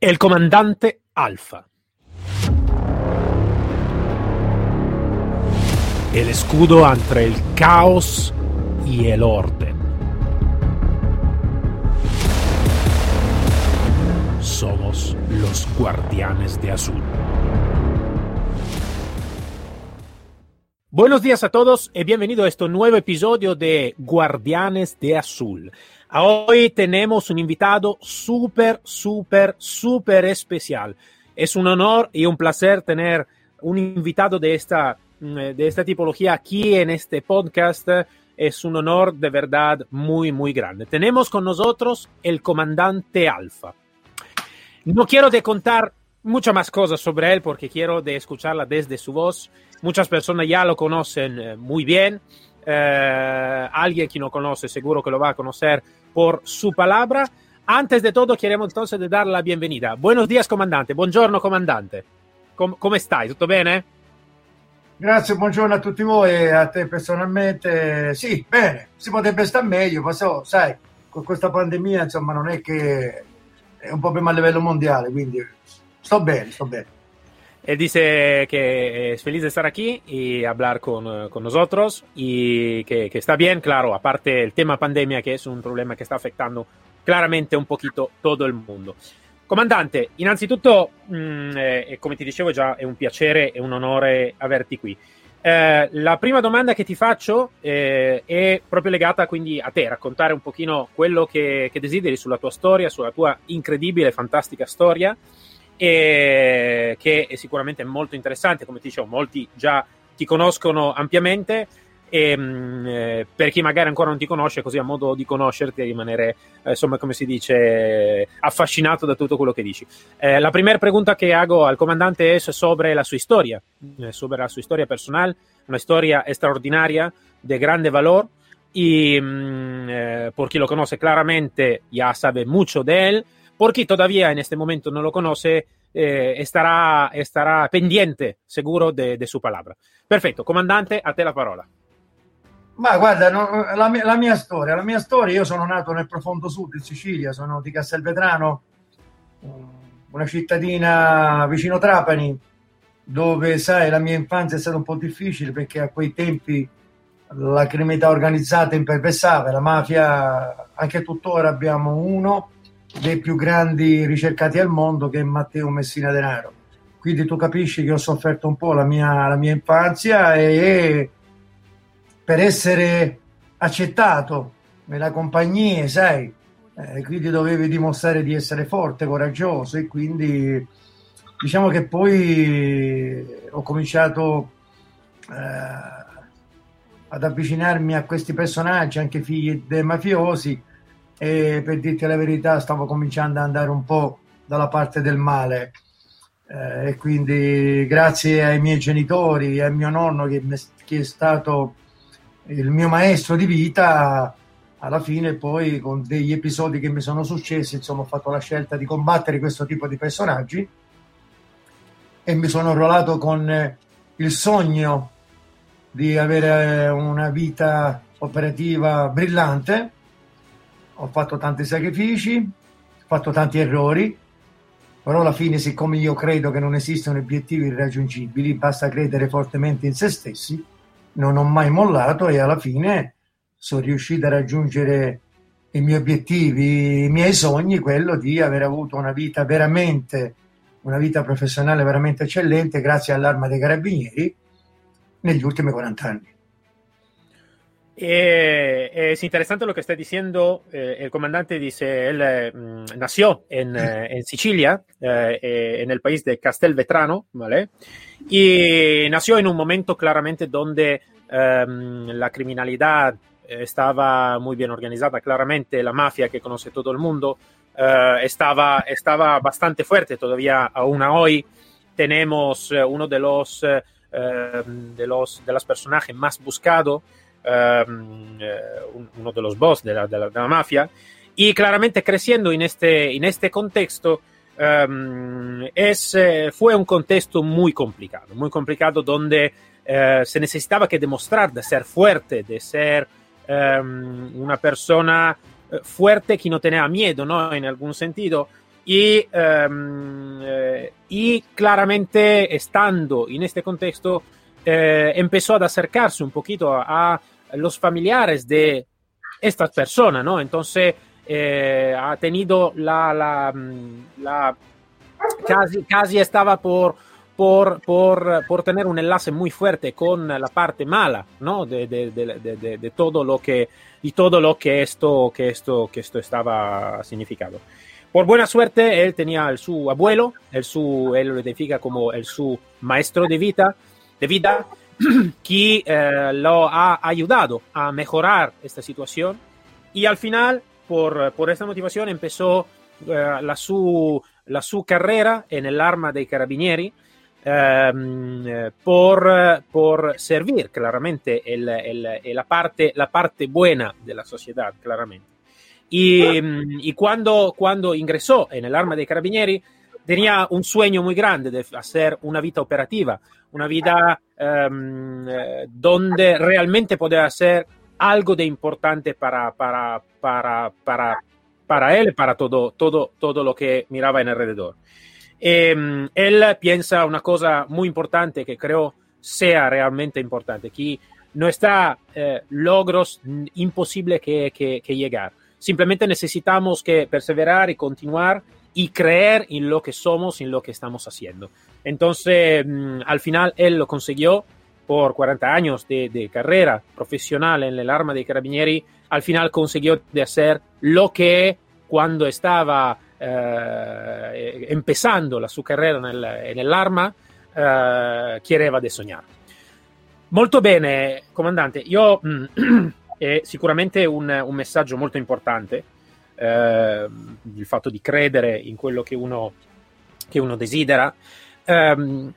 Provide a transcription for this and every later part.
El comandante Alfa. El escudo entre el caos y el orden. Somos los guardianes de azul. Buenos días a todos y bienvenido a este nuevo episodio de Guardianes de Azul. Hoy tenemos un invitado súper, súper, súper especial. Es un honor y un placer tener un invitado de esta, mm, de esta tipología aquí en este podcast. Es un honor de verdad muy, muy grande. Tenemos con nosotros el comandante Alfa. No quiero de contar muchas más cosas sobre él porque quiero de escucharla desde su voz. Muchas personas ya lo conocen eh, muy bien. Eh, alguien que no conoce seguro que lo va a conocer por su palabra. Antes de todo, queremos entonces de dar la bienvenida. Buenos días, comandante. Buongiorno, comandante. Com come stai? Tutto bene? Grazie, buongiorno a tutti voi e a te personalmente. Sì, bene, si potrebbe stare meglio, ma so, sai, con questa pandemia, insomma, non è che è un problema a livello mondiale, quindi sto bene, sto bene. Él dice que es feliz de estar aquí y hablar con, con nosotros y que, que, está bien, claro, aparte el tema pandemia che è un problema che sta afectando claramente un poquito todo il mondo. Comandante, innanzitutto, mh, mm, eh, come ti dicevo già, è un piacere e un onore averti qui. Eh, la prima domanda che ti faccio eh, è proprio legata quindi a te, raccontare un pochino quello che, che desideri sulla tua storia, sulla tua incredibile, fantastica storia e che è sicuramente molto interessante, come ti dicevo, molti già ti conoscono ampiamente e mh, eh, per chi magari ancora non ti conosce, così ha modo di conoscerti e rimanere, eh, insomma, come si dice, affascinato da tutto quello che dici. Eh, la prima pregunta che hago al comandante è sobre la sua storia, eh, sobre la sua storia personale, una storia straordinaria, di grande valore. Y mmm, eh, por quien lo conoce claramente ya sabe mucho de él, Por chi todavía en este momento no lo conoce, eh, estará, estará pendiente seguro de, de, su palabra. Perfetto, comandante, a te la parola. Ma guarda, no, la, mia, la, mia storia, la mia storia, io sono nato nel profondo sud in Sicilia, sono di Castelvetrano, una cittadina vicino Trapani, dove sai la mia infanzia è stata un po' difficile perché a quei tempi la criminalità organizzata imperversava, la mafia, anche tuttora abbiamo uno dei più grandi ricercati al mondo che è Matteo Messina Denaro. Quindi tu capisci che ho sofferto un po' la mia, la mia infanzia e per essere accettato nella compagnia, sai, eh, quindi dovevi dimostrare di essere forte, coraggioso e quindi diciamo che poi ho cominciato eh, ad avvicinarmi a questi personaggi, anche figli dei mafiosi, e per dirti la verità stavo cominciando ad andare un po' dalla parte del male. Eh, e quindi grazie ai miei genitori e a mio nonno che, che, è stato il mio maestro di vita alla fine poi con degli episodi che mi sono successi insomma ho fatto la scelta di combattere questo tipo di personaggi e mi sono arruolato con il sogno di avere una vita operativa brillante ho fatto tanti sacrifici, ho fatto tanti errori, però alla fine, siccome io credo che non esistono obiettivi irraggiungibili, basta credere fortemente in se stessi, non ho mai mollato e alla fine sono riuscito a raggiungere i miei obiettivi, i miei sogni, quello di aver avuto una vita veramente, una vita professionale veramente eccellente grazie all'arma dei carabinieri negli ultimi 40 anni. Eh, es interesante lo que está diciendo. Eh, el comandante dice, él eh, nació en, eh, en Sicilia, eh, en el país de Castelvetrano, ¿vale? Y nació en un momento claramente donde ehm, la criminalidad estaba muy bien organizada, claramente la mafia que conoce todo el mundo estaba, estaba bastante fuerte, todavía aún hoy tenemos uno de los, ehm, de los de los personajes más buscados um, uno de los boss de la, de, la, de la, mafia, y claramente creciendo en este, en este contexto, um, es, eh, fue un contexto muy complicado, muy complicado donde uh, se necesitaba que demostrar de ser fuerte, de ser um, una persona fuerte que no tenía miedo, ¿no? En algún sentido. Y, um, eh, y claramente, estando en este contexto, eh, empezó a acercarse un poquito a, los familiares de estas personas, ¿no? Entonces, eh, ha tenido la, la, la casi, casi estaba por por, por, por, tener un enlace muy fuerte con la parte mala ¿no? de, de, de, de, todo lo que y todo lo que esto que esto que esto estaba significado por buena suerte él tenía el su abuelo el su él lo identifica como el su maestro de vida de vida que eh, lo ha ayudado a mejorar esta situación y al final por, por esta motivación empezó eh, la su la su carrera en el arma dei carabinieri ehm, por, por, servir claramente el, el, la, parte, la parte buena de la sociedad, claramente. Y, y cuando, cuando, ingresó en el arma dei carabinieri, tenía un sueño muy grande de hacer una vida operativa, una vida um, donde realmente podía hacer algo de importante para, para, para, para, para él, para todo, todo, todo lo que miraba en alrededor. Eh, él piensa una cosa muy importante que creo sea realmente importante, que no está eh, logros imposibles que, que, que, llegar. Simplemente necesitamos que perseverar y continuar y creer en lo que somos, en lo que estamos haciendo. Entonces, mm, al final, él lo consiguió por 40 años de, de, carrera profesional en el arma de carabinieri. Al final consiguió de hacer lo que cuando estaba eh, empezando la sua carriera nel, nell'arma, eh, chiedeva di sognare. Molto bene, comandante. Io mh, è sicuramente un, un, messaggio molto importante eh, il fatto di credere in quello che uno, che uno desidera. Eh,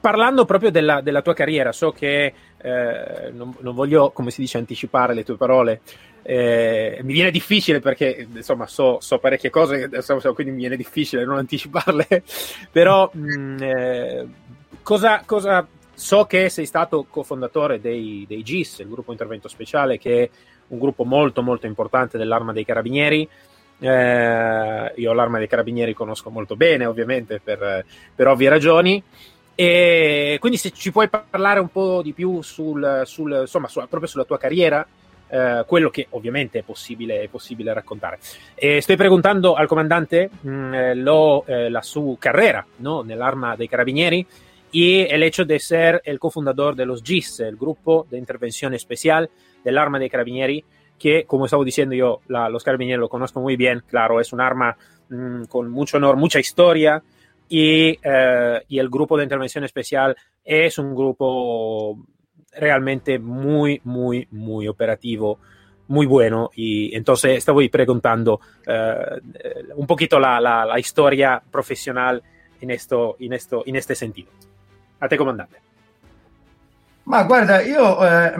parlando proprio della, della, tua carriera, so che eh, non, non, voglio, come si dice, anticipare le tue parole, eh, mi viene difficile perché insomma so, so parecchie cose, quindi mi viene difficile non anticiparle, però mh, mm, eh, cosa, cosa, so che sei stato cofondatore dei, dei GIS, il gruppo intervento speciale, che un gruppo molto molto importante dell'arma dei carabinieri. Eh, io l'arma dei carabinieri conosco molto bene, ovviamente, per, per ovvie ragioni. E quindi se ci puoi parlare un po' di più sul, sul, insomma, su, proprio sulla tua carriera, eh, quello che ovviamente è possibile, è possibile raccontare. E sto preguntando al comandante mh, mm, eh, lo, eh, la sua carriera ¿no? nell'arma dei carabinieri y el hecho de ser el cofundador de los GIS, el grupo de intervención especial del arma de carabinieri, que como estaba diciendo yo, la, los carabinieri lo conozco muy bien, claro, es un arma mmm, con mucho honor, mucha historia, y, eh, y, el grupo de intervención especial es un grupo realmente muy, muy, muy operativo, muy bueno. Y entonces estaba preguntando uh, un poquito la, la, la, historia profesional in, esto, in, esto, in este sentido. A te, comandante. Ma guarda, io eh,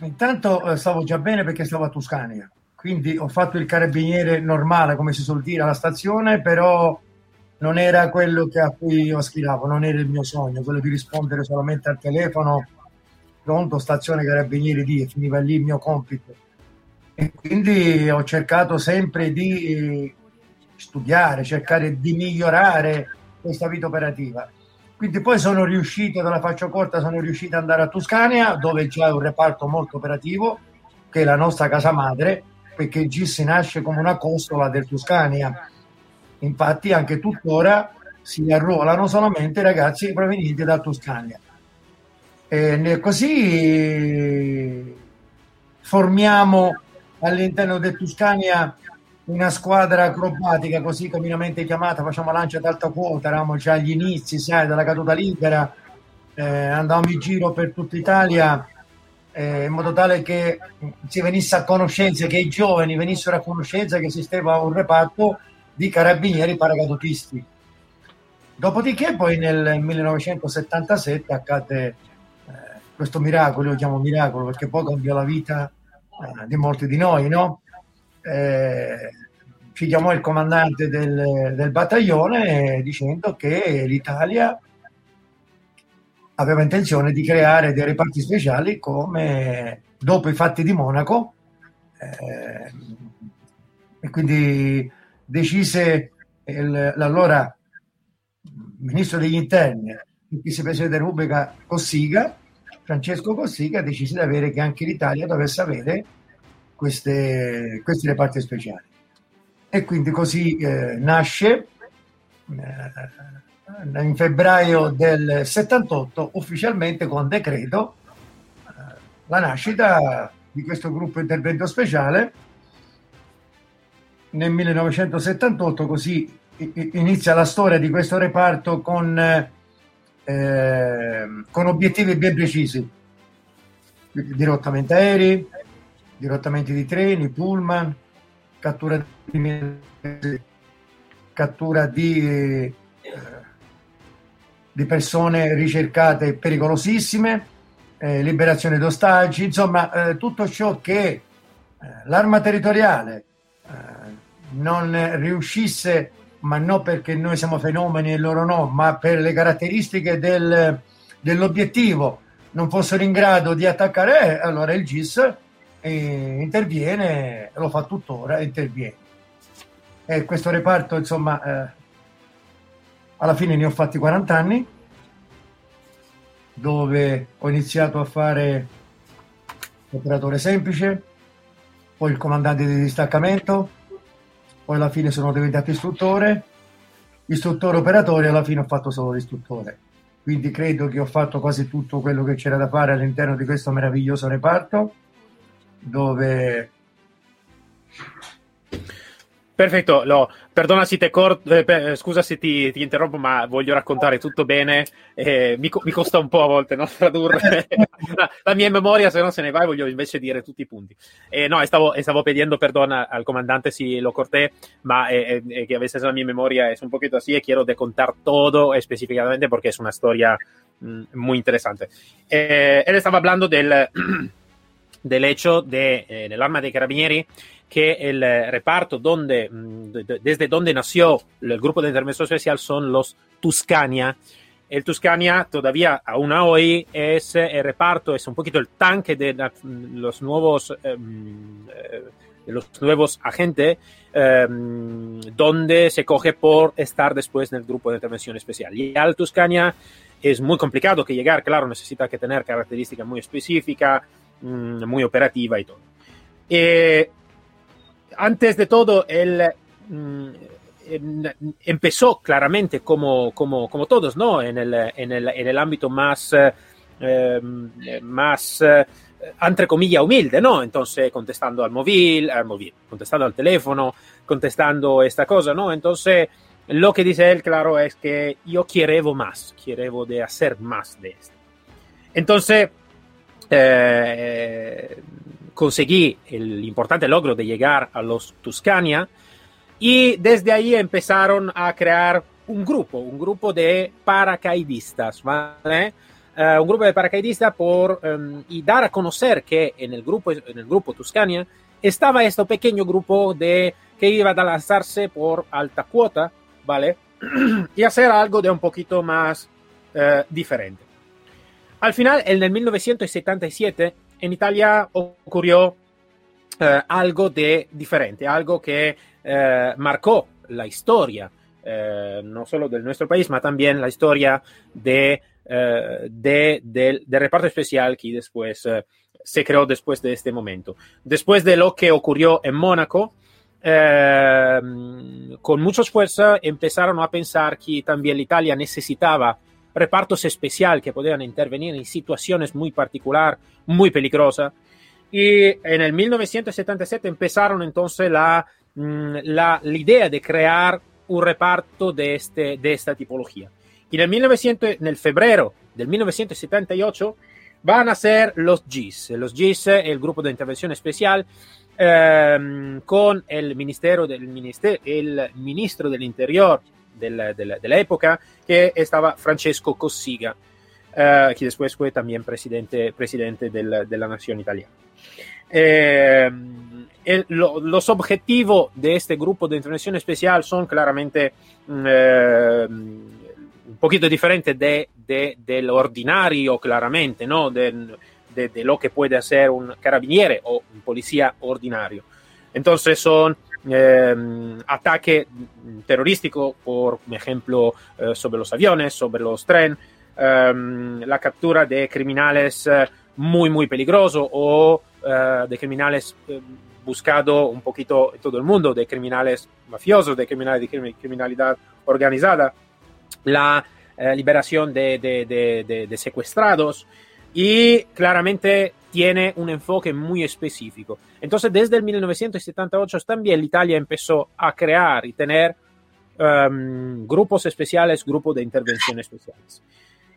intanto stavo già bene perché stavo a Toscania, quindi ho fatto il carabiniere normale, come si suol dire, alla stazione, però non era quello che a cui io aspiravo, non era il mio sogno, quello di rispondere solamente al telefono pronto, stazione carabinieri di, e finiva lì il mio compito. E quindi ho cercato sempre di studiare, cercare di migliorare questa vita operativa. Quindi poi sono riuscito, te la faccio corta, sono riuscito ad andare a Toscania dove c'è un reparto molto operativo, che è la nostra casa madre, perché il nasce come una costola del Toscania. Infatti anche tuttora si arruolano solamente ragazzi provenienti da Toscania. E così formiamo all'interno del Tuscania una squadra acrobatica, così comunemente chiamata, facciamo lancia ad alta quota, eravamo già agli inizi, sai, della caduta libera, eh, andavamo in giro per tutta Italia eh, in modo tale che si venisse a conoscenza, che i giovani venissero a conoscenza che esisteva un reparto di carabinieri paracadutisti. Dopodiché poi nel 1977 accade questo miracolo, io lo chiamo miracolo perché poi cambiò la vita eh, di molti di noi, no? Eh, ci chiamò il comandante del, del battaglione dicendo che l'Italia aveva intenzione di creare dei reparti speciali come dopo i fatti di Monaco eh, e quindi decise il, l'allora ministro degli interni, il vicepresidente della Repubblica Cossiga, Francesco Cossiga, decise di avere che anche l'Italia dovesse avere queste, questi reparti speciali. E quindi così eh, nasce eh, in febbraio del 78 ufficialmente con decreto eh, la nascita di questo gruppo intervento speciale nel 1978 così inizia la storia di questo reparto con, eh, con obiettivi ben precisi dirottamenti aerei dirottamenti di treni, pullman cattura di, cattura di, eh, di persone ricercate pericolosissime eh, liberazione d'ostaggi insomma eh, tutto ciò che eh, l'arma territoriale non riuscisse, ma non perché noi siamo fenomeni e loro no, ma per le caratteristiche del, dell'obiettivo non fossero in grado di attaccare, eh, allora il GIS eh, interviene, lo fa tuttora, interviene. E questo reparto, insomma, eh, alla fine ne ho fatti 40 anni, dove ho iniziato a fare operatore semplice, poi il comandante di distaccamento, poi alla fine sono diventato istruttore, istruttore operatore, alla fine ho fatto solo l'istruttore. Quindi credo che ho fatto quasi tutto quello che c'era da fare all'interno di questo meraviglioso reparto, dove Perfetto, no, perdona se cor- eh, scusa se ti, ti, interrompo, ma voglio raccontare tutto bene. Eh, mi, mi, costa un po' a volte no, tradurre la, la, mia memoria, se no se ne va, voglio invece dire tutti i punti. Eh, no, stavo, stavo pidiendo perdona al comandante si lo corté, ma eh, eh, que a veces la mia memoria es un poquito así y quiero de contar todo específicamente porque es una historia mm, muy interesante. Eh, él estaba hablando del, del hecho de, eh, del arma de carabinieri que el eh, reparto donde, mm, desde donde nació el grupo de intervención especial son los Tuscania. El Tuscania todavía aún hoy es eh, el reparto, es un poquito el tanque de mm, los nuevos, em, eh, los nuevos agentes, em, donde se coge por estar después en el grupo de intervención especial. Y al Tuscania es muy complicado que llegar, claro, necesita que tener características muy específicas, mm, muy operativa y todo. Eh, antes de todo, él mm, empezó claramente como, como, como todos, ¿no? En el, en el, en el ámbito más, eh, más eh, entre comillas, humilde, ¿no? Entonces, contestando al móvil, al móvil, contestando al teléfono, contestando esta cosa, ¿no? Entonces, lo que dice él, claro, es que yo quiero más, quiero de hacer más de esto. Entonces, eh, conseguí el importante logro de llegar a los Tuscania y desde ahí empezaron a crear un grupo, un grupo de paracaidistas, ¿vale? Uh, un grupo de paracaidistas por um, y dar a conocer que en el grupo en el grupo Tuscania estaba este pequeño grupo de que iba a lanzarse por alta cuota, ¿vale? y hacer algo de un poquito más uh, diferente. Al final, en el 1977, en Italia ocurrió eh, algo de diferente, algo que eh, marcó la historia, eh, no solo del nuestro país, pero también la historia de, de del, del, reparto especial que después se creó después de este momento. Después de lo que ocurrió en Mónaco, con mucha fuerza empezaron a pensar que también Italia necesitaba repartos especiales que podían intervenir en situaciones muy particulares, muy peligrosas. Y en el 1977 empezaron entonces la, mm, la, la, idea de crear un reparto de, este, de esta tipología. Y en el, 1900, en el febrero del 1978 van a ser los GIS. Los GIS, el Grupo de Intervención Especial, eh, con el, ministerio del, el ministro del Interior de la, época, que estaba Francesco Cossiga, que después fue también presidente, presidente de la, de la italiana. Eh, el, lo, los objetivos de este grupo de intervención especial son claramente eh, un poquito diferentes de, de, del ordinario, claramente, ¿no? De, de, lo que puede hacer un carabiniere o un policía ordinario. Entonces son eh, ataque terrorístico, por ejemplo, eh, sobre los aviones, sobre los trenes, eh, la captura de criminales muy, muy peligrosos o de criminales buscado un poquito en todo el mundo, de criminales mafiosos, de criminales de criminalidad organizada, la liberación de, de, de, de secuestrados. Y claramente tiene un enfoque muy específico. Entonces, desde el 1978 también Italia empezó a crear y tener um, grupos especiales, grupos de intervención especiales.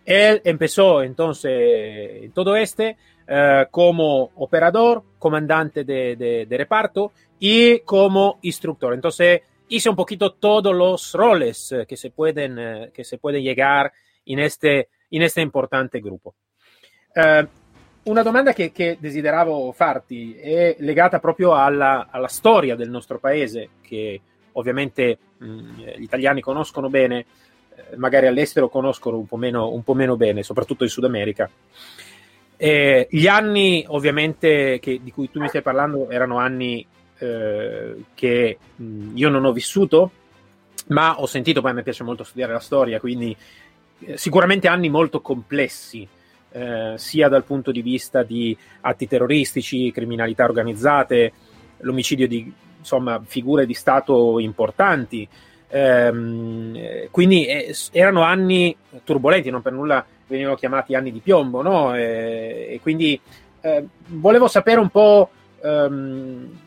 Él empezó entonces todo este uh, como operador, comandante de, de, de, reparto y como instructor. Entonces hice un poquito todos los roles que se pueden, uh, que se pueden llegar en este, en este importante grupo. Uh, una domanda che, che, desideravo farti è legata proprio alla, alla, storia del nostro paese, che ovviamente mh, gli italiani conoscono bene, eh, magari all'estero conoscono un po' meno, un po meno bene, soprattutto in Sud America. Eh, gli anni, ovviamente, che, di cui tu mi stai parlando erano anni eh, che mh, io non ho vissuto, ma ho sentito, poi a me piace molto studiare la storia, quindi eh, sicuramente anni molto complessi eh, sia dal punto di vista di atti terroristici, criminalità organizzate, l'omicidio di insomma, figure di Stato importanti. Eh, quindi eh, erano anni turbolenti, non per nulla venivano chiamati anni di piombo, no? Eh, e quindi eh, volevo sapere un po' ehm,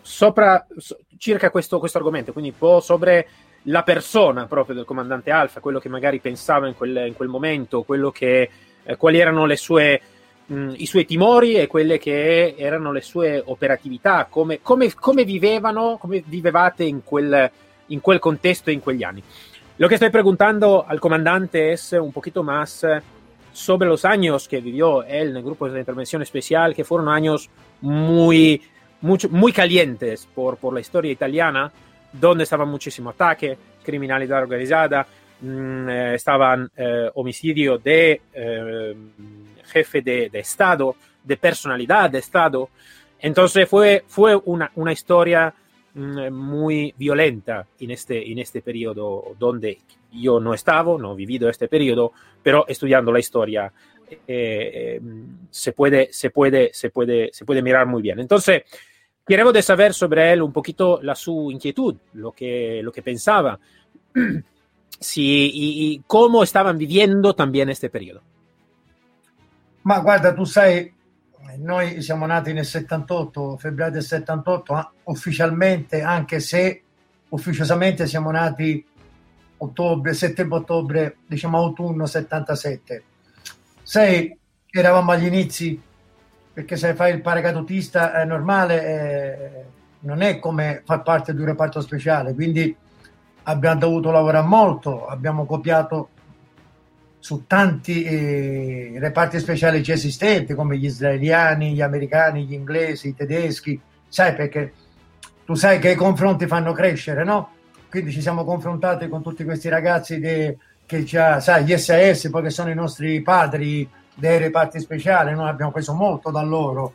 sopra, so, circa questo, questo argomento, quindi un po' sobre la persona proprio del comandante Alfa, quello che magari pensava in quel, in quel momento, quello che eh, quali erano sue, mh, i suoi timori e quelle che erano le sue operatività, come, come, come vivevano, come vivevate in quel, in quel contexto in quegli anni. Lo que estoy preguntando al comandante es un poquito más sobre los años que vivió él en el grupo de intervención especial, que fueron años muy, mucho, muy calientes por, por la historia italiana, donde estaba muchísimo ataque, Mm, eh, estaban eh, homicidio de eh, jefe de, Estado, de personalidad de Estado. Entonces fue, fue una, una historia mm, muy violenta en este, en este periodo donde yo no estaba, no he vivido este periodo, pero estudiando la historia eh, se, puede, se, puede, se, puede, se puede mirar muy bien. Entonces, queremos saber sobre él un poquito la su inquietud, lo que, lo que pensaba. sì, y, y cómo estaban viviendo también este periodo. Ma guarda, tu sai, noi siamo nati nel 78, febbraio del 78, ufficialmente, anche se ufficiosamente siamo nati ottobre, settembre-ottobre, diciamo autunno 77. Sai, eravamo agli inizi, perché se fai il paracadutista è normale, eh, non è come far parte di un reparto speciale, quindi abbiamo dovuto lavorare molto, abbiamo copiato su tanti eh, reparti speciali già esistenti come gli israeliani, gli americani, gli inglesi, i tedeschi, sai perché tu sai che i confronti fanno crescere, no? Quindi ci siamo confrontati con tutti questi ragazzi de, che già, sai, gli SAS, poi che sono i nostri padri dei reparti speciali, noi abbiamo preso molto da loro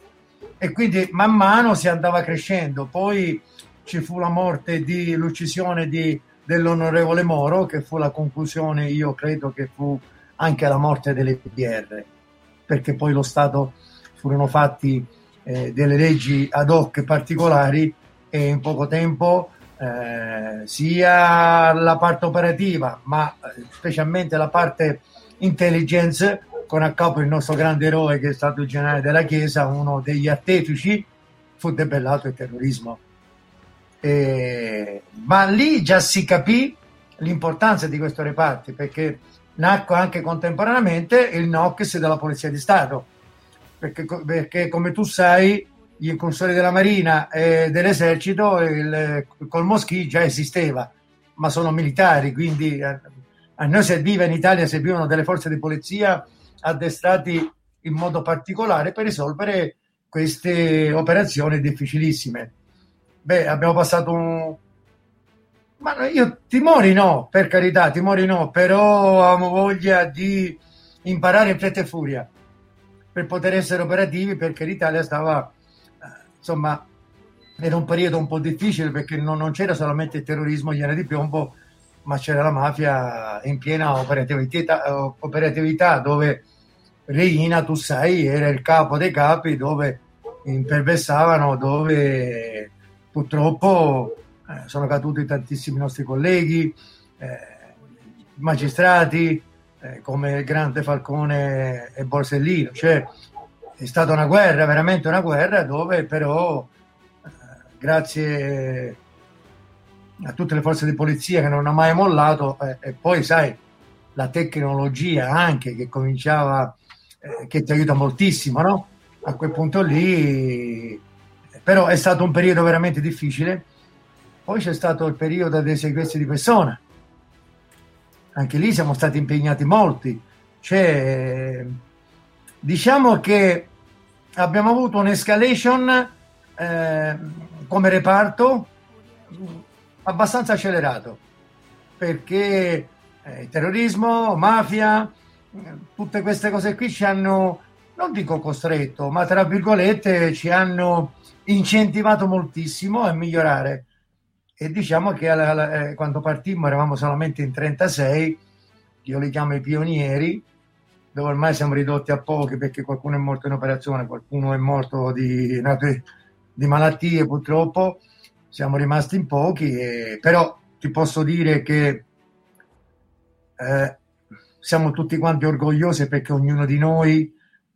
e quindi man mano si andava crescendo. Poi ci fu la morte di l'uccisione di dell'onorevole Moro, che fu la conclusione, io credo che fu anche la morte delle PDR, perché poi lo Stato furono fatti eh, delle leggi ad hoc particolari e in poco tempo eh, sia la parte operativa, ma eh, specialmente la parte intelligence, con a capo il nostro grande eroe che è stato il generale della Chiesa, uno degli artefici, fu debellato il terrorismo eh, ma lì già si capì l'importanza di questo reparto perché nacque anche contemporaneamente il NOX della Polizia di Stato. Perché, perché come tu sai gli incursori della Marina e dell'Esercito il, col Moschi già esisteva ma sono militari quindi a, a noi serviva in Italia servivano delle forze di polizia addestrati in modo particolare per risolvere queste operazioni difficilissime beh, abbiamo passato un... Ma io timori no, per carità, timori no, però avevo voglia di imparare in fretta e furia per poter essere operativi perché l'Italia stava, eh, insomma, era un periodo un po' difficile perché non, non c'era solamente il terrorismo iene di piombo, ma c'era la mafia in piena operatività, operatività dove Reina, tu sai, era il capo dei capi dove imperversavano, dove purtroppo eh, sono caduti tantissimi nostri colleghi, eh, magistrati, eh, come il grande Falcone e Borsellino. Cioè, è stata una guerra, veramente una guerra, dove però, eh, grazie a tutte le forze di polizia che non hanno mai mollato, eh, e poi sai, la tecnologia anche che cominciava, eh, che ti aiuta moltissimo, no? A quel punto lì, però è stato un periodo veramente difficile. Poi c'è stato il periodo dei sequestri di persona, anche lì siamo stati impegnati molti. Cioè, diciamo che abbiamo avuto un'escalation eh, come reparto abbastanza accelerato perché eh, terrorismo, mafia, tutte queste cose qui ci hanno, non dico costretto, ma tra virgolette ci hanno incentivato moltissimo a migliorare. E diciamo che alla, alla, eh, quando partimmo eravamo solamente in 36, io li chiamo i pionieri, dove ormai siamo ridotti a pochi perché qualcuno è morto in operazione, qualcuno è morto di, di malattie purtroppo, siamo rimasti in pochi, e, però ti posso dire che eh, siamo tutti quanti orgogliosi perché ognuno di noi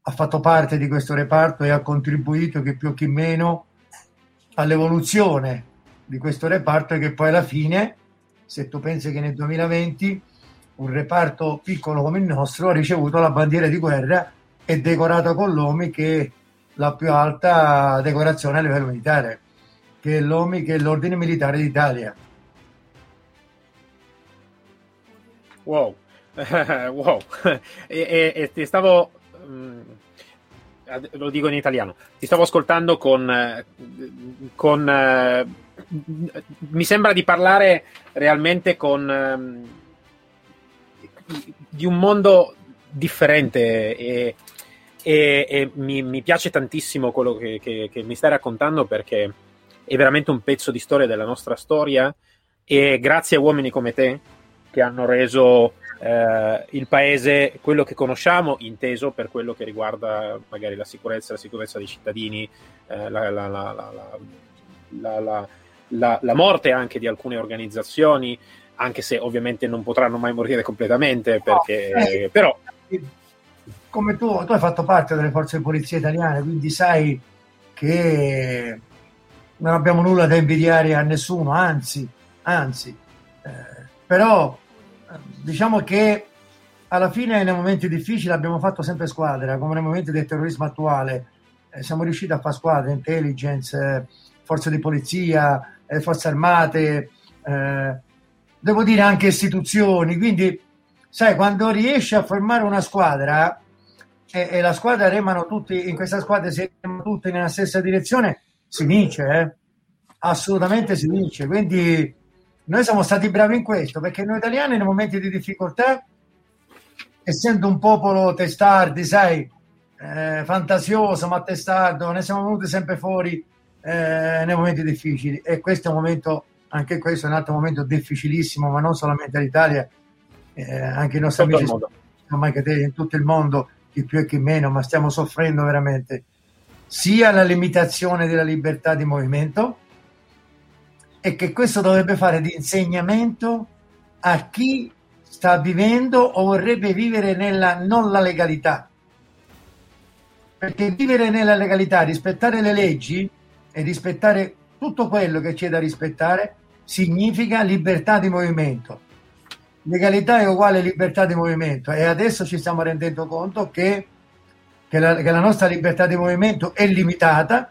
ha fatto parte di questo reparto e ha contribuito che più o che meno all'evoluzione di questo reparto e che poi alla fine, se tu pensi che nel 2020 un reparto piccolo come il nostro ha ricevuto la bandiera di guerra e decorato con l'OMI che è la più alta decorazione a livello militare, che è l'OMI, che è l'Ordine Militare d'Italia. Wow, wow, e, e, e stavo... Um lo dico in italiano, ti stavo ascoltando con, con mi sembra di parlare realmente con um, di un mondo differente e, e, e mi, mi, piace tantissimo quello che, che, che, mi stai raccontando perché è veramente un pezzo di storia della nostra storia e grazie a uomini come te che hanno reso eh, il paese quello che conosciamo, inteso per quello che riguarda magari la sicurezza, la sicurezza dei cittadini, eh, la, la, la, la, la, morte anche di alcune organizzazioni, anche se ovviamente non potranno mai morire completamente, perché, no, eh, però... Come tu, tu hai fatto parte delle forze di polizia italiane, quindi sai che non abbiamo nulla da invidiare a nessuno, anzi, anzi, eh, però diciamo che alla fine nei momenti difficili abbiamo fatto sempre squadra, come nei momenti del terrorismo attuale, eh, siamo riusciti a fare squadra, intelligence, eh, forze di polizia, eh, forze armate, eh, devo dire anche istituzioni. Quindi, sai, quando riesci a formare una squadra e, la squadra remano tutti, in questa squadra si remano tutti nella stessa direzione, si vince, eh? assolutamente si vince. Quindi noi siamo stati bravi in questo perché noi italiani nei momenti di difficoltà, essendo un popolo testardi, sai, eh, fantasioso ma testardo, ne siamo venuti sempre fuori eh, nei momenti difficili. E questo è un momento, anche questo è un altro momento difficilissimo, ma non solamente all'Italia, eh, anche i nostri tutto amici, anche te, in tutto il mondo, chi più e chi meno, ma stiamo soffrendo veramente sia la limitazione della libertà di movimento, e che questo dovrebbe fare di insegnamento a chi sta vivendo o vorrebbe vivere nella non la legalità. Perché vivere nella legalità, rispettare le leggi e rispettare tutto quello che c'è da rispettare significa libertà di movimento. Legalità è uguale libertà di movimento e adesso ci stiamo rendendo conto che, che, la, che la nostra libertà di movimento è limitata,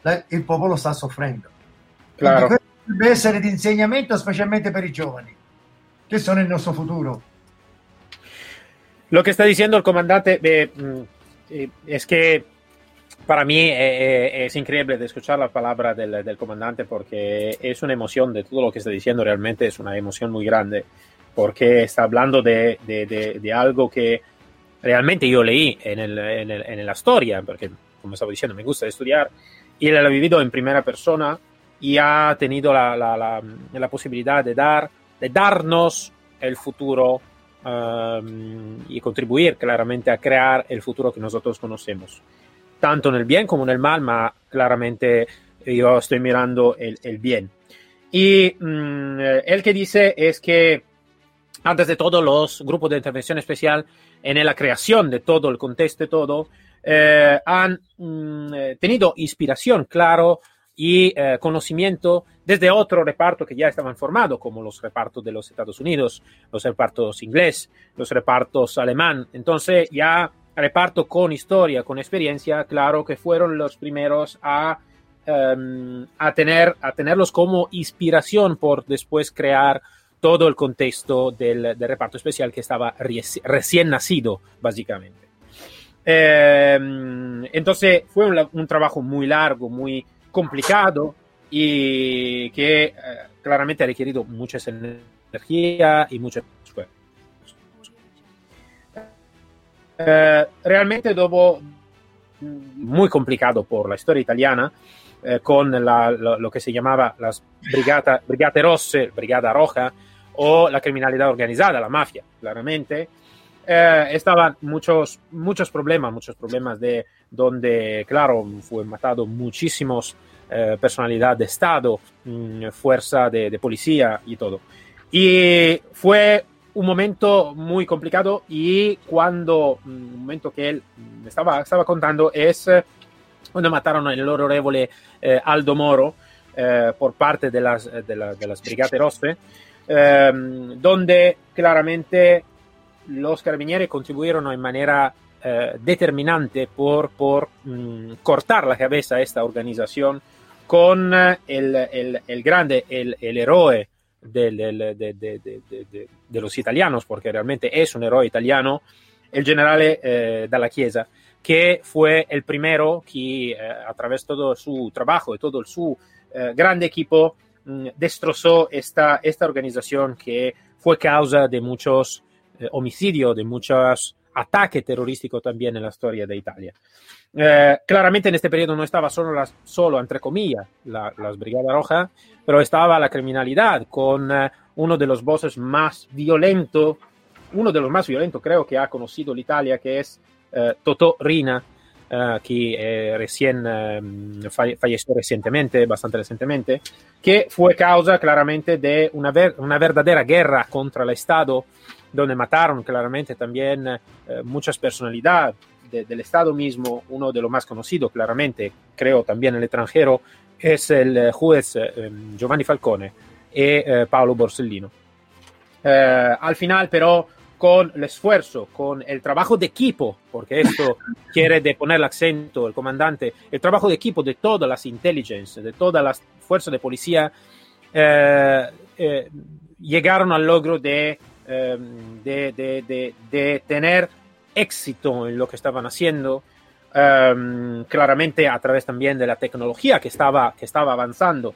la, il popolo sta soffrendo. Claro deve essere di insegnamento specialmente per i giovani, che sono il nostro futuro. Lo que está diciendo el comandante eh, es que para mí es, es, increíble de escuchar la palabra del, del, comandante porque es una emoción de todo lo que está diciendo, realmente es una emoción muy grande, porque está hablando de, de, de, de algo que realmente yo leí en, el, en, el, en, la historia, porque como estaba diciendo, me gusta estudiar y él ha vivido en primera persona y ha tenido la, la, la, la posibilidad de, dar, de darnos el futuro um, y contribuir claramente a crear el futuro que nosotros conocemos, tanto en el bien como en el mal, pero claramente yo estoy mirando el, el bien. Y um, el que dice es que antes de todo los grupos de intervención especial en la creación de todo el contexto todo, eh, han mm, eh, tenido inspiración, claro, y eh, conocimiento desde otro reparto que ya estaban formados, como los repartos de los Estados Unidos, los repartos inglés, los repartos alemán. Entonces, ya reparto con historia, con experiencia, claro que fueron los primeros a, um, a, tener, a tenerlos como inspiración por después crear todo el contexto del, del reparto especial que estaba recién nacido, básicamente. Eh, entonces fue un, trabajo muy largo, muy complicado y que eh, claramente ha requerido mucha energía y mucho. Eh, realmente dopo muy complicado por la historia italiana, eh, con la, lo, lo, que se llamaba las brigata, Brigate Rosse, Brigada Roja, o la criminalidad organizada, la mafia, claramente eh, estaban muchos, muchos problemas, muchos problemas de donde, claro, fue matado muchísimos eh, de Estado, mmm, fuerza de, de, policía y todo. Y fue un momento muy complicado y cuando, mm, un momento que él estaba, estaba contando es cuando mataron el honorevole eh, Aldo Moro eh, por parte de las, de, la, de las Brigate Rosse, eh, donde claramente los carabinieri contribuyeron en manera eh, determinante por, por mmm, cortar la cabeza a esta organización con eh, el, el, el, grande, el, el héroe del, del, de, de, de, de, los italianos, porque realmente es un héroe italiano, el generale eh, Dalla Chiesa, que fue el primero que eh, a través de todo su trabajo y todo su eh, grande equipo mmm, destrozó esta, esta organización que fue causa de muchos eh, homicidio, de muchos ataques terrorísticos también en la historia de Italia. Eh, claramente en este periodo no estaba solo, las, solo entre comillas, la, las Brigadas Rojas, pero estaba la criminalidad con eh, uno de los bosses más violentos, uno de los más violentos creo que ha conocido l'Italia, que es eh, Totò Rina, Uh, que eh, recién uh, falleció recientemente, bastante recientemente, que fue causa claramente de una, ver una verdadera guerra contra el Estado donde mataron claramente también eh, muchas personalidades de, del Estado mismo. Uno de los más conocidos, claramente, creo también en el extranjero, es el eh, juez eh, Giovanni Falcone y eh, Paolo Borsellino. Al final, pero, con el esfuerzo, con el trabajo de equipo, porque esto quiere de poner el acento el comandante, el trabajo de equipo de todas las intelligence, de todas las fuerzas de policía, eh, eh, llegaron al logro de Em, de, de, de, de, tener éxito en lo que estaban haciendo, um, claramente a través también de la tecnología que estaba, que estaba avanzando.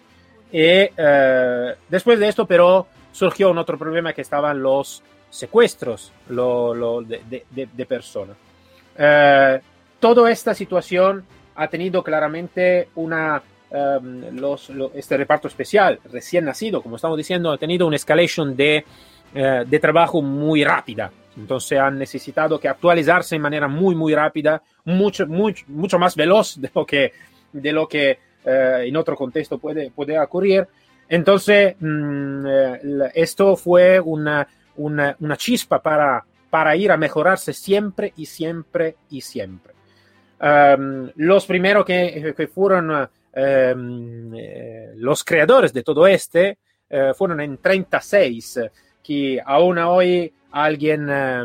Y uh, después de esto, pero surgió un otro problema que estaban los secuestros lo, lo de, personas. Uh, toda esta situación ha tenido claramente una um, los, lo, este reparto especial recién nacido, como estamos diciendo, ha tenido una escalation de eh, de trabajo muy rápida. Entonces han necesitado que actualizarse de manera muy, muy rápida, mucho, mucho, mucho más veloz de lo que, de lo que eh, en otro contexto puede, puede ocurrir. Entonces, mmm, esto fue una, una, chispa para, para ir a mejorarse siempre y siempre y siempre. Um, los primeros que, que fueron um, los creadores de todo este fueron en 36 que aún hoy alguien eh,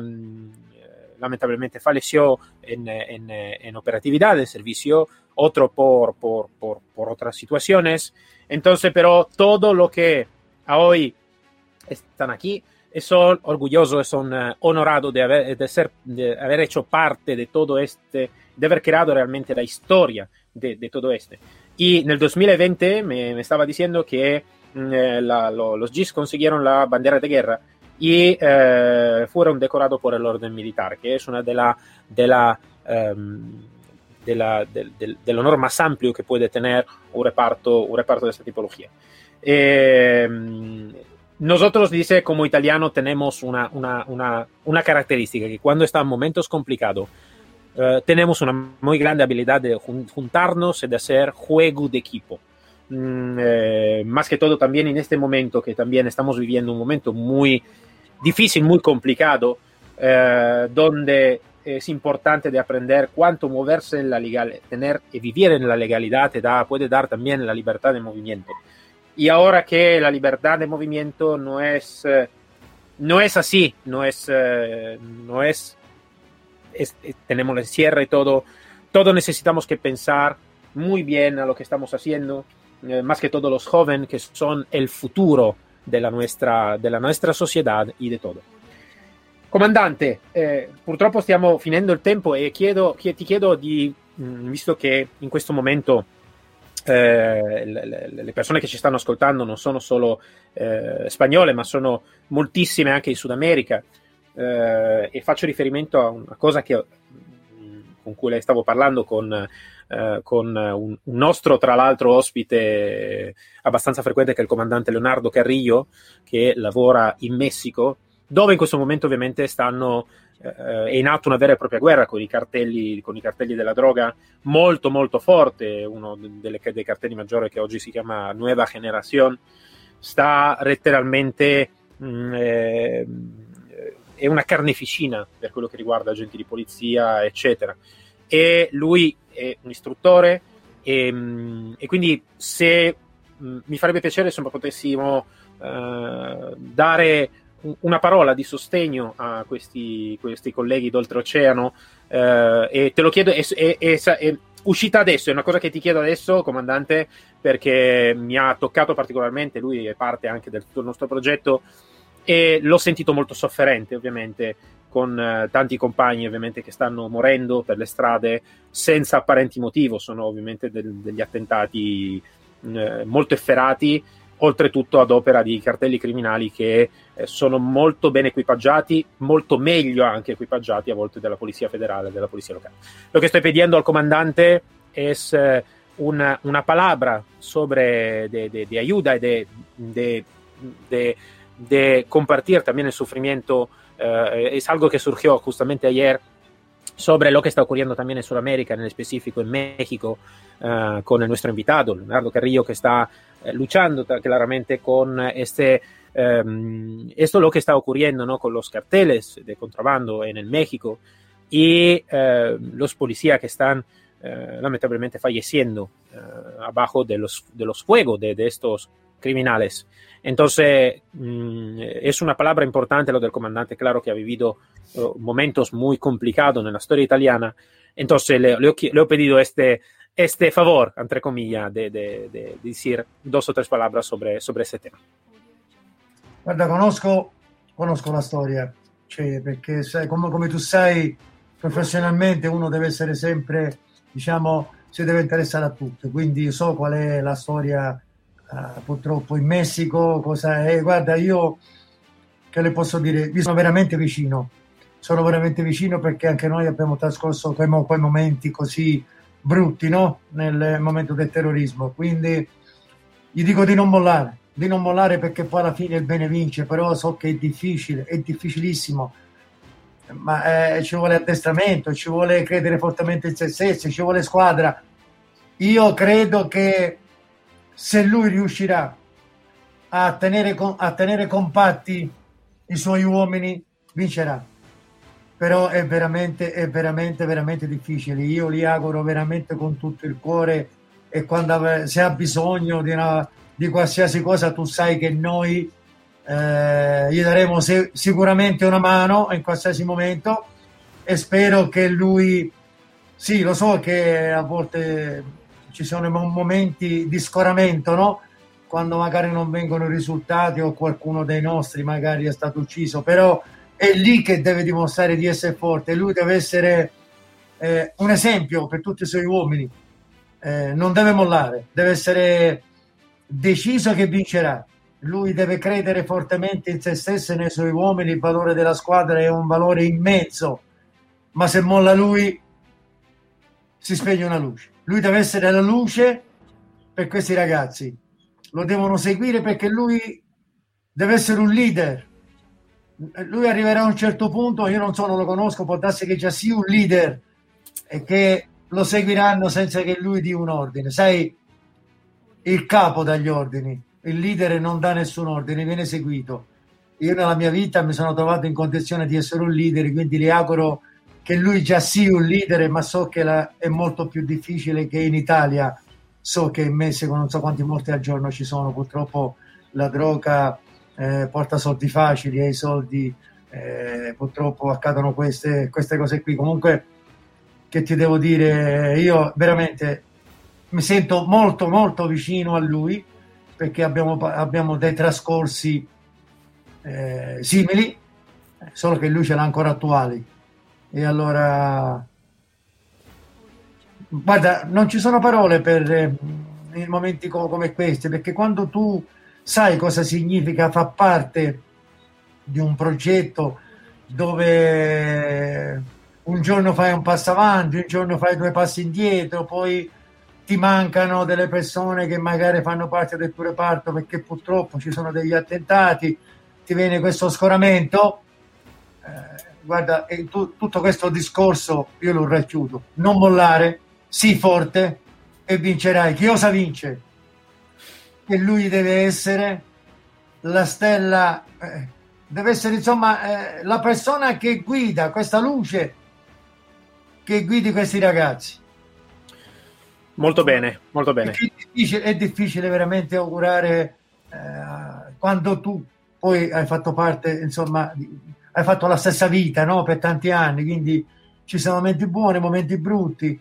lamentablemente falleció en, en, en, operatividad de servicio, otro por, por, por, por, otras situaciones. Entonces, pero todo lo que hoy están aquí son orgullosos, son honorados de haber, de, ser, de haber hecho parte de todo este, de haber creado realmente la historia de, de todo este. Y en el 2020 me, me estaba diciendo que eh, la, lo, los GIS consiguieron la bandera de guerra y eh, fueron decorados por el orden militar, que es una de las de la, um, de, la, de, de, de, lo honor más amplio que puede tener un reparto, un reparto de esta tipología. Eh, nosotros, dice, como italiano tenemos una, una, una, una, característica, que cuando está en momentos complicados, uh, tenemos una muy grande habilidad de juntarnos y de hacer juego de equipo. Mm, eh, más que todo también en este momento, que también estamos viviendo un momento muy difícil, muy complicado, eh, donde es importante de aprender cuánto moverse en la legal, tener y vivir en la legalidad te da, puede dar también la libertad de movimiento. Y ahora que la libertad de movimiento no es, eh, no es así, no es, eh, no es, es, tenemos el cierre y todo, todo necesitamos que pensar muy bien a lo que estamos haciendo, eh, más que todo los jóvenes que son el futuro de la nuestra, de la nuestra sociedad y de todo. Comandante, eh, purtroppo stiamo finendo il tempo e chiedo, ti chiedo di, mm, visto che in questo momento eh, le, persone che ci stanno ascoltando non sono solo eh, spagnole, ma sono moltissime anche in Sud America, eh, e faccio riferimento a una cosa che, mm, con cui stavo parlando con, eh, con un, un, nostro, tra l'altro, ospite abbastanza frequente che è il comandante Leonardo Carrillo, che lavora in Messico dove in questo momento ovviamente stanno eh, è in atto una vera e propria guerra con i cartelli, con i cartelli della droga molto molto forte, uno delle, dei cartelli maggiori che oggi si chiama Nueva Generación, sta letteralmente mh, mm, eh, è una carneficina per quello che riguarda agenti di polizia, eccetera. E lui è un istruttore e, mh, mm, e quindi se mm, mi farebbe piacere se potessimo uh, dare una parola di sostegno a questi, questi colleghi d'oltreoceano eh, e te lo chiedo, è, è, è, è, uscita adesso, è una cosa che ti chiedo adesso, comandante, perché mi ha toccato particolarmente, lui è parte anche del, del nostro progetto e l'ho sentito molto sofferente ovviamente con eh, tanti compagni ovviamente che stanno morendo per le strade senza apparenti motivo, sono ovviamente del, degli attentati eh, molto efferati oltretutto ad opera di cartelli criminali che eh, sono molto ben equipaggiati, molto meglio anche equipaggiati a volte della Polizia Federale, della Polizia Locale. Lo che sto pidiendo al comandante è eh, una, una palabra sobre de, de, de ayuda y también el sufrimiento. Eh, es algo que surgió justamente ayer sobre lo que está ocurriendo también en Sudamérica, en específico en México, uh, con el nuestro invitado, Leonardo Carrillo, que está uh, luchando claramente con este, um, esto lo que está ocurriendo ¿no? con los carteles de contrabando en el México y uh, los policías que están lamentablemente falleciendo abajo de los, de los fuegos de, de estos criminales. Entonces, mmm, es una palabra importante lo del comandante, claro que ha vivido uh, momentos muy complicados en la historia italiana. Entonces, le, le, le he pedido este, este favor, entre comillas, de, de, de, decir dos o tres palabras sobre, sobre ese tema. Guarda, conosco, conosco la storia, cioè, perché sai, come, come, tu sai, professionalmente uno deve essere sempre, diciamo, si deve interessare a tutto, quindi so qual è la storia uh, purtroppo in Messico, cosa è? Guarda, io che le posso dire, vi sono veramente vicino, sono veramente vicino perché anche noi abbiamo trascorso quei, quei momenti così brutti, no? Nel momento del terrorismo, quindi gli dico di non mollare, di non mollare perché poi alla fine il bene vince, però so che è difficile, è difficilissimo, ma eh, ci vuole addestramento, ci vuole credere fortemente in se stesso, ci vuole squadra. Io credo che se lui riuscirà a tenere, a tenere compatti i suoi uomini, vincerà. Però è veramente, è veramente, veramente difficile. Io li auguro veramente con tutto il cuore e quando se ha bisogno di, una, di qualsiasi cosa, tu sai che noi eh, gli daremo se, sicuramente una mano in qualsiasi momento e spero che lui, sì, lo so che a volte ci sono momenti di scoramento, no? Quando magari non vengono i risultati o qualcuno dei nostri magari è stato ucciso, però è lì che deve dimostrare di essere forte, lui deve essere eh, un esempio per tutti i suoi uomini, eh, non deve mollare, deve essere deciso che vincerà. Lui deve credere fortemente in se stesso e nei suoi uomini, il valore della squadra è un valore immenso, ma se molla lui si spegne una luce. Lui deve essere la luce per questi ragazzi. Lo devono seguire perché lui deve essere un leader. Lui arriverà a un certo punto, io non so, non lo conosco, può darsi che già sia un leader e che lo seguiranno senza che lui dia un ordine. Sai, il capo dagli ordini, il leader non dà nessun ordine, viene seguito. Io nella mia vita mi sono trovato in condizione di essere un leader, quindi le auguro che lui già sia un leader, ma so che la, è molto più difficile che in Italia. So che in Messico non so quanti morti al giorno ci sono, purtroppo la droga eh, porta soldi facili e i soldi eh, purtroppo accadono queste, queste cose qui. Comunque, che ti devo dire, io veramente mi sento molto molto vicino a lui perché abbiamo, abbiamo dei trascorsi eh, simili, solo che lui ce l'ha ancora attuali. E allora, guarda, non ci sono parole per eh, momenti come, come questi, perché quando tu sai cosa significa far parte di un progetto dove un giorno fai un passo avanti, un giorno fai due passi indietro, poi ti mancano delle persone che magari fanno parte del tuo reparto perché purtroppo ci sono degli attentati, ti viene questo scoramento. Eh, guarda, tu, tutto questo discorso io lo racchiudo. Non mollare, sii forte e vincerai. Chi osa vince? E lui deve essere la stella, eh, deve essere insomma eh, la persona che guida questa luce che guidi questi ragazzi. Molto bene, molto bene. È difficile, è difficile veramente augurare eh, quando tu poi hai fatto parte, insomma, hai fatto la stessa vita no? per tanti anni, quindi ci sono momenti buoni, momenti brutti,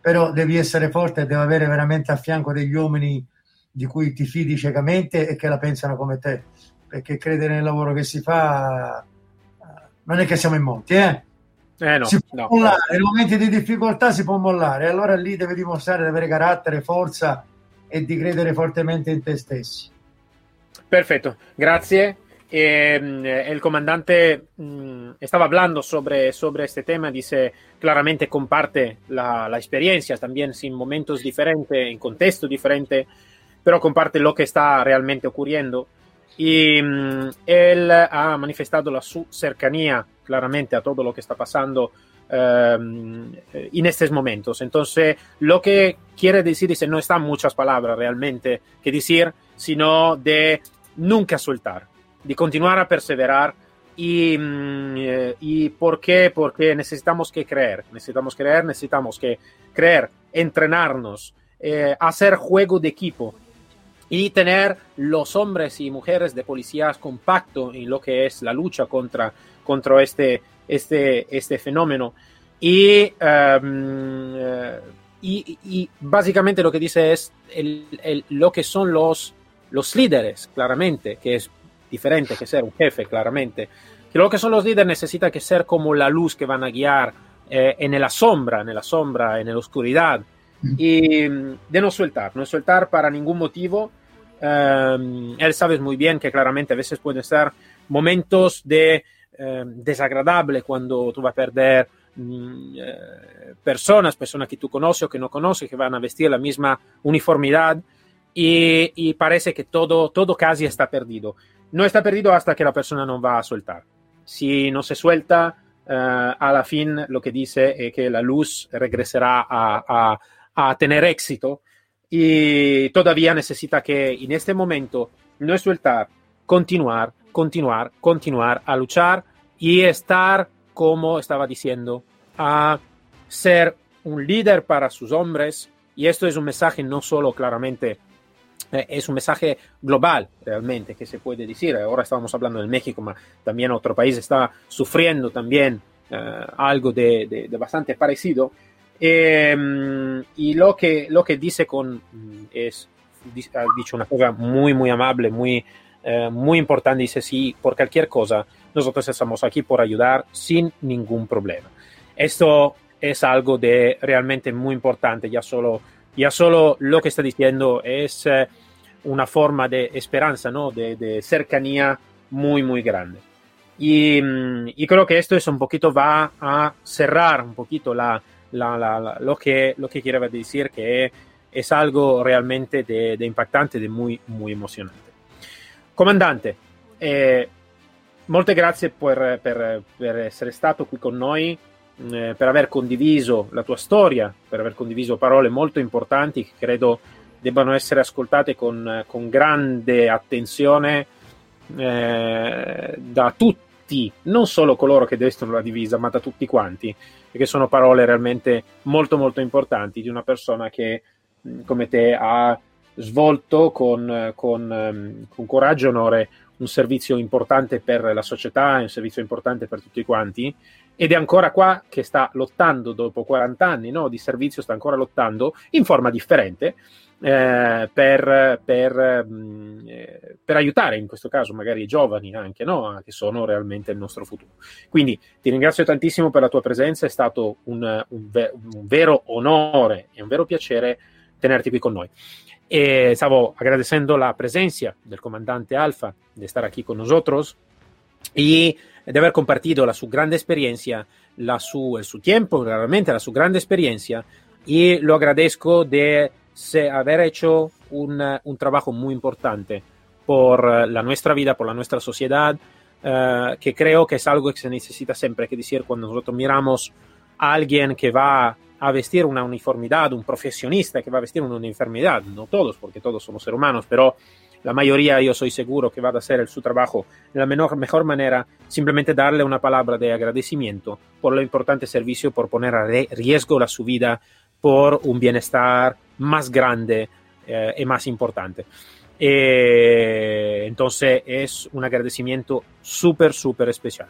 però devi essere forte e devi avere veramente a fianco degli uomini di cui ti fidi ciecamente e che la pensano come te, perché credere nel lavoro che si fa non è che siamo in molti, eh? Eh no, si può no, mollare, nei momenti di difficoltà si può mollare, allora lì devi dimostrare di avere carattere, forza e di credere fortemente in te stessi. Perfecto, gracias. Eh, el comandante mmm, estaba hablando sobre, sobre este tema, dice claramente comparte la, la, experiencia, también sin momentos diferentes, en contexto diferente, pero comparte lo que está realmente ocurriendo. Y mmm, él ha manifestado la su cercanía claramente a todo lo que está pasando um, en estos momentos. Entonces, lo que quiere decir, dice, no están muchas palabras realmente que decir, sino de nunca soltar, de continuar a perseverar. Y, um, y por qué? Porque necesitamos que creer, necesitamos creer, necesitamos que creer, entrenarnos, eh, hacer juego de equipo, y tener los hombres y mujeres de policías compacto en lo que es la lucha contra, contra este, este, este fenómeno. Y, um, uh, y, y, básicamente lo que dice es el, el, lo que son los, los líderes, claramente, que es diferente que ser un jefe, claramente. Lo que son los líderes necesita que ser como la luz que van a guiar eh, en la sombra, en la sombra, en la oscuridad y de no soltar, no soltar para ningún motivo. Um, él sabe muy bien que claramente a veces pueden ser momentos de um, desagradable cuando tú vas a perder um, personas, personas que tú conoces o que no conoces, que van a vestir la misma uniformidad y, y, parece que todo, todo casi está perdido. No está perdido hasta que la persona no va a soltar. Si no se suelta, uh, a la fin lo que dice es que la luz regresará a, a a tener éxito y todavía necesita que en este momento no sueltar, continuar, continuar, continuar a luchar y estar, como estaba diciendo, a ser un líder para sus hombres. Y esto es un mensaje no solo claramente, eh, es un mensaje global realmente que se puede decir. Ahora estamos hablando de México, pero también otro país está sufriendo también eh, algo de, de, de bastante parecido. Eh, y lo que, lo que dice con, es, ha dicho una cosa muy, muy amable, muy, eh, muy importante, dice, sí, por cualquier cosa, nosotros estamos aquí por ayudar sin ningún problema. Esto es algo de realmente muy importante, ya solo, ya solo lo que está diciendo es eh, una forma de esperanza, ¿no? de, de cercanía muy, muy grande. Y, y, creo que esto es un poquito, va a cerrar un poquito la, la, la, lo, que, lo que quería decir que es algo realmente de, de impactante e muy, muy emocionante. Comandante, eh, molte grazie per, per, per, essere stato qui con noi, eh, per aver condiviso la tua storia, per aver condiviso parole molto importanti che credo debbano essere ascoltate con, con grande attenzione eh, da tutti, non solo coloro che vestono la divisa, ma da tutti quanti, perché sono parole realmente molto molto importanti di una persona che come te ha svolto con, con, ehm, con coraggio e onore un servizio importante per la società, un servizio importante per tutti quanti, ed è ancora qua che sta lottando dopo 40 anni no, di servizio, sta ancora lottando in forma differente eh, per, per, mm, eh, per, aiutare in questo caso magari i giovani anche, no, che sono realmente il nostro futuro. Quindi ti ringrazio tantissimo per la tua presenza, è stato un, un, ve- un vero onore e un vero piacere tenerti qui con noi. E stavo agradeciendo la presencia del comandante Alfa de estar aquí con nosotros y de haber compartido la, su grande experiencia, la su, el su tiempo, realmente la su grande experiencia, y lo agradezco de se, haber hecho un, un, trabajo muy importante por la nuestra vida, por la nuestra sociedad, uh, que creo que es algo que se necesita siempre, que decir, cuando nosotros miramos a alguien que va a vestir una uniformidad, un profesionista que va a vestir una uniformidad, no todos, porque todos somos seres humanos, pero la mayoría yo soy seguro que va a hacer su trabajo de la menor, mejor manera, simplemente darle una palabra de agradecimiento por lo importante servicio, por poner a riesgo la su vida por un bienestar más grande eh, y más importante. E entonces es un agradecimiento súper, súper especial.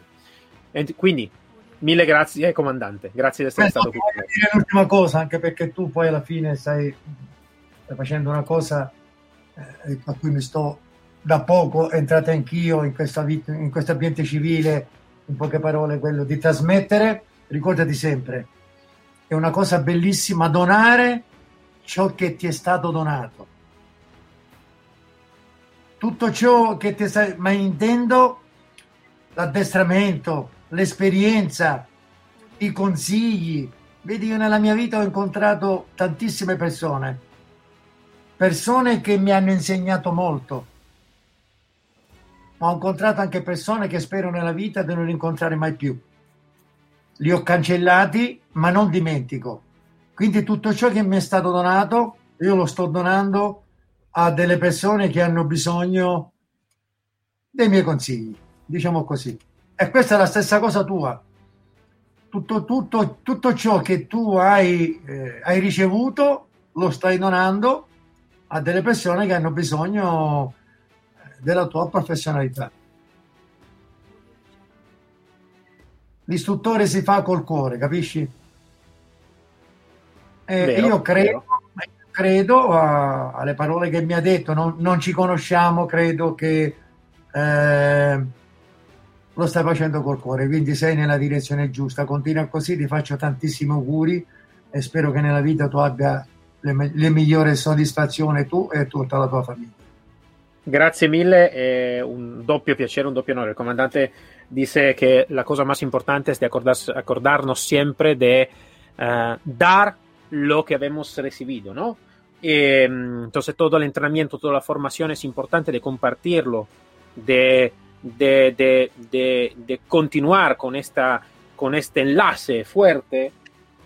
Quindi Mille grazie, comandante. Grazie di essere Beh, stato qui. dire l'ultima cosa, anche perché tu poi alla fine stai, stai facendo una cosa eh, a cui mi sto da poco entrata anch'io in, in questo ambiente civile, in poche parole, quello di trasmettere. Ricordati sempre, è una cosa bellissima donare ciò che ti è stato donato. Tutto ciò che ti sta, ma intendo l'addestramento, l'esperienza, i consigli. Vedi, io nella mia vita ho incontrato tantissime persone, persone che mi hanno insegnato molto, ma ho incontrato anche persone che spero nella vita di non incontrare mai più. Li ho cancellati, ma non dimentico. Quindi tutto ciò che mi è stato donato, io lo sto donando a delle persone che hanno bisogno dei miei consigli, diciamo così. E questa è la stessa cosa tua. Tutto, tutto, tutto ciò che tu hai, eh, hai ricevuto lo stai donando a delle persone che hanno bisogno eh, della tua professionalità. L'istruttore si fa col cuore, capisci? E vero, io credo, credo a, alle parole che mi ha detto, non, non ci conosciamo, credo che eh, lo stai facendo col cuore, quindi sei nella direzione giusta. Continua così, ti faccio tantissimi auguri e spero che nella vita tu abbia le, le migliori soddisfazioni tu e tutta la tua famiglia. Grazie mille, è un doppio piacere, un doppio onore. Il comandante dice che la cosa más importante es de acordarnos siempre de uh, dar lo que hemos recibido, ¿no? Y, entonces todo el entrenamiento, toda la formación es importante de compartirlo, de de, de, de, continuar con, esta, con este enlace fuerte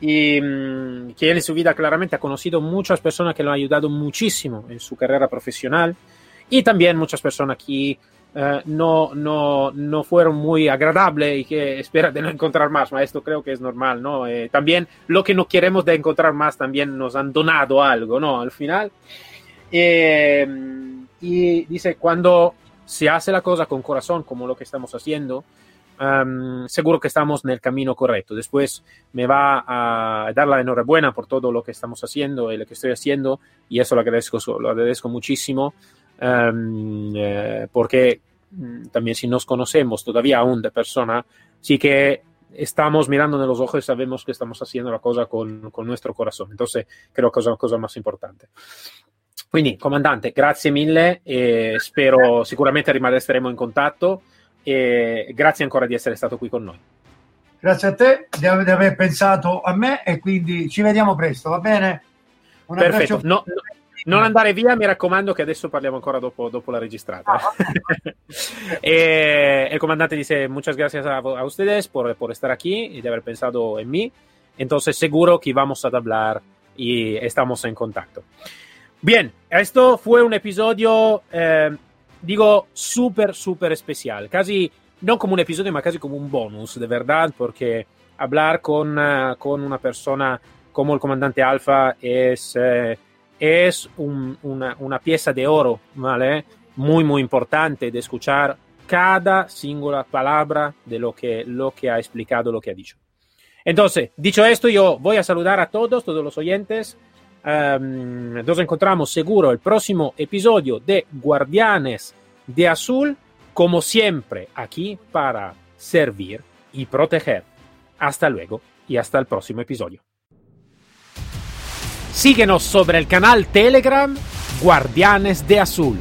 y mmm, que él en su vida claramente ha conocido muchas personas que lo han ayudado muchísimo en su carrera profesional y también muchas personas que uh, no, no, no fueron muy agradables y que esperan de no encontrar más, ma esto creo que es normal, ¿no? Eh, también lo que no queremos de encontrar más también nos han donado algo, ¿no? Al final. Eh, y dice, cuando si hace la cosa con corazón, como lo que estamos haciendo, um, seguro que estamos en el camino correcto. Después me va a dar la enhorabuena por todo lo que estamos haciendo y lo que estoy haciendo, y eso lo agradezco, lo agradezco muchísimo, um, eh, porque mm, también si nos conocemos todavía aún de persona, sí que estamos mirando en los ojos y sabemos que estamos haciendo la cosa con, con nuestro corazón. Entonces, creo que es la cosa más importante. Quindi, comandante, grazie mille e spero sicuramente resteremo in contatto e grazie ancora di essere stato qui con noi. Grazie a te di aver pensato a me e quindi ci vediamo presto, va bene? Un Perfetto. No, no, non andare via, mi raccomando, che adesso parliamo ancora dopo, dopo la registrata. Ah, e, el comandante dice: Muchas gracias a, a ustedes por, por, estar aquí y de haber pensado en mí. Entonces, seguro que vamos a hablar y estamos en contacto. Bien, esto fue un episodio, eh, digo, súper, súper especial. Casi no como un episodio, ma casi como un bonus, de verdad, porque hablar con, uh, con una persona como el comandante Alfa es, eh, es un, una, una, pieza de oro, ¿vale? Muy, muy importante de escuchar cada singola palabra de lo que, lo que ha explicado, lo que ha dicho. Entonces, dicho esto, yo voy a saludar a todos, todos los oyentes. Um, nos encontramos seguro el próximo episodio de Guardianes de Azul como siempre, aquí para servir y proteger. Hasta luego y hasta el próximo episodio. Síguenos sobre el canal Telegram Guardianes de Azul.